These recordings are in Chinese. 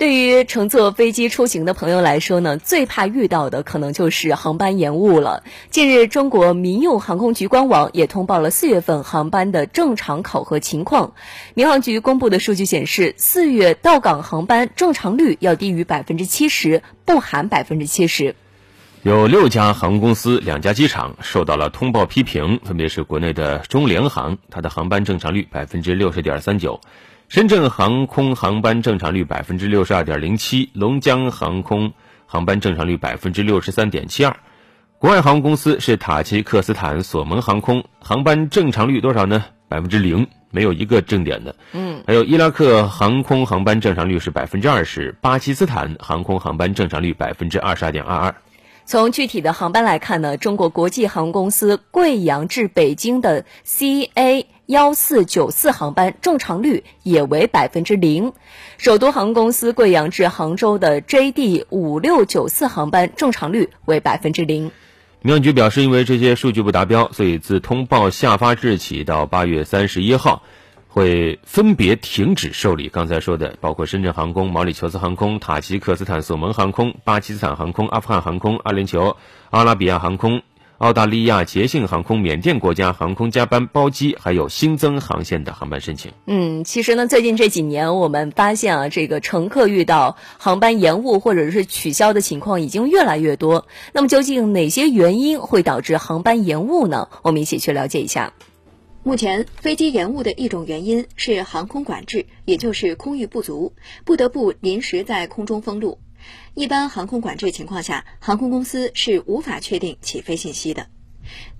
对于乘坐飞机出行的朋友来说呢，最怕遇到的可能就是航班延误了。近日，中国民用航空局官网也通报了四月份航班的正常考核情况。民航局公布的数据显示，四月到港航班正常率要低于百分之七十，不含百分之七十。有六家航空公司、两家机场受到了通报批评，分别是国内的中联航，它的航班正常率百分之六十点三九。深圳航空航班正常率百分之六十二点零七，龙江航空航班正常率百分之六十三点七二。国外航空公司是塔吉克斯坦索盟航空，航班正常率多少呢？百分之零，没有一个正点的。嗯，还有伊拉克航空航班正常率是百分之二十，巴基斯坦航空航班正常率百分之二十二点二二。从具体的航班来看呢，中国国际航空公司贵阳至北京的 CA 幺四九四航班正常率也为百分之零，首都航空公司贵阳至杭州的 JD 五六九四航班正常率为百分之零。民航局表示，因为这些数据不达标，所以自通报下发之日起到八月三十一号。会分别停止受理刚才说的，包括深圳航空、毛里求斯航空、塔吉克斯坦索蒙航空、巴基斯坦航空、阿富汗航空、阿联酋、阿拉比亚航空、澳大利亚捷信航空、缅甸国家航空加班包机，还有新增航线的航班申请。嗯，其实呢，最近这几年我们发现啊，这个乘客遇到航班延误或者是取消的情况已经越来越多。那么，究竟哪些原因会导致航班延误呢？我们一起去了解一下。目前，飞机延误的一种原因是航空管制，也就是空域不足，不得不临时在空中封路。一般航空管制情况下，航空公司是无法确定起飞信息的。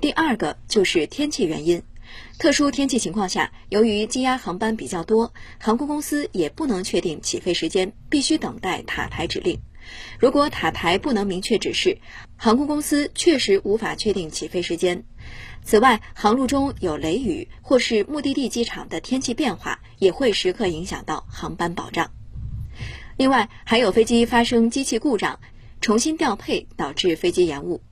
第二个就是天气原因，特殊天气情况下，由于积压航班比较多，航空公司也不能确定起飞时间，必须等待塔台指令。如果塔台不能明确指示，航空公司确实无法确定起飞时间。此外，航路中有雷雨或是目的地机场的天气变化，也会时刻影响到航班保障。另外，还有飞机发生机器故障、重新调配导致飞机延误。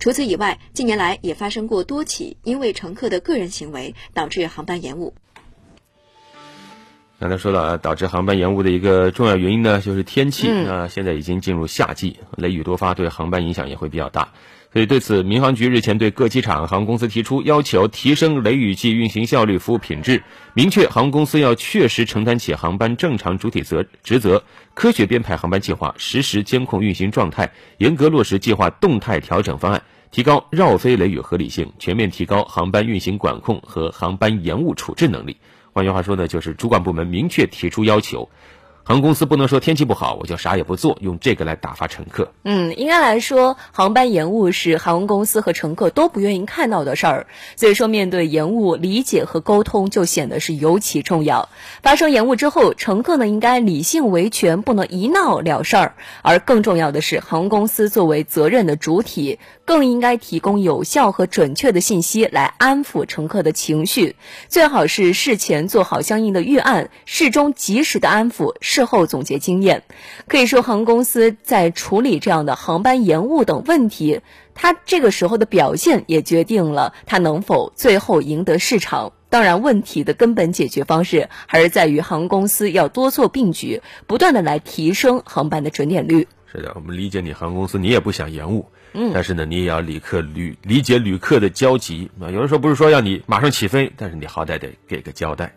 除此以外，近年来也发生过多起因为乘客的个人行为导致航班延误。刚才说到啊，导致航班延误的一个重要原因呢，就是天气。那现在已经进入夏季，雷雨多发，对航班影响也会比较大。所以对此，民航局日前对各机场航空公司提出要求，提升雷雨季运行效率、服务品质，明确航空公司要确实承担起航班正常主体责职责，科学编排航班计划，实时监控运行状态，严格落实计划动态调整方案，提高绕飞雷雨合理性，全面提高航班运行管控和航班延误处置能力。换句话说呢，就是主管部门明确提出要求。航空公司不能说天气不好我就啥也不做，用这个来打发乘客。嗯，应该来说，航班延误是航空公司和乘客都不愿意看到的事儿。所以说，面对延误，理解和沟通就显得是尤其重要。发生延误之后，乘客呢应该理性维权，不能一闹了事儿。而更重要的是，航空公司作为责任的主体，更应该提供有效和准确的信息来安抚乘客的情绪，最好是事前做好相应的预案，事中及时的安抚。事后总结经验，可以说航空公司在处理这样的航班延误等问题，它这个时候的表现也决定了它能否最后赢得市场。当然，问题的根本解决方式还是在于航空公司要多做并举，不断的来提升航班的准点率。是的，我们理解你航空公司，你也不想延误，嗯，但是呢，你也要旅客旅理解旅客的焦急啊。有人说不是说要你马上起飞，但是你好歹得给个交代。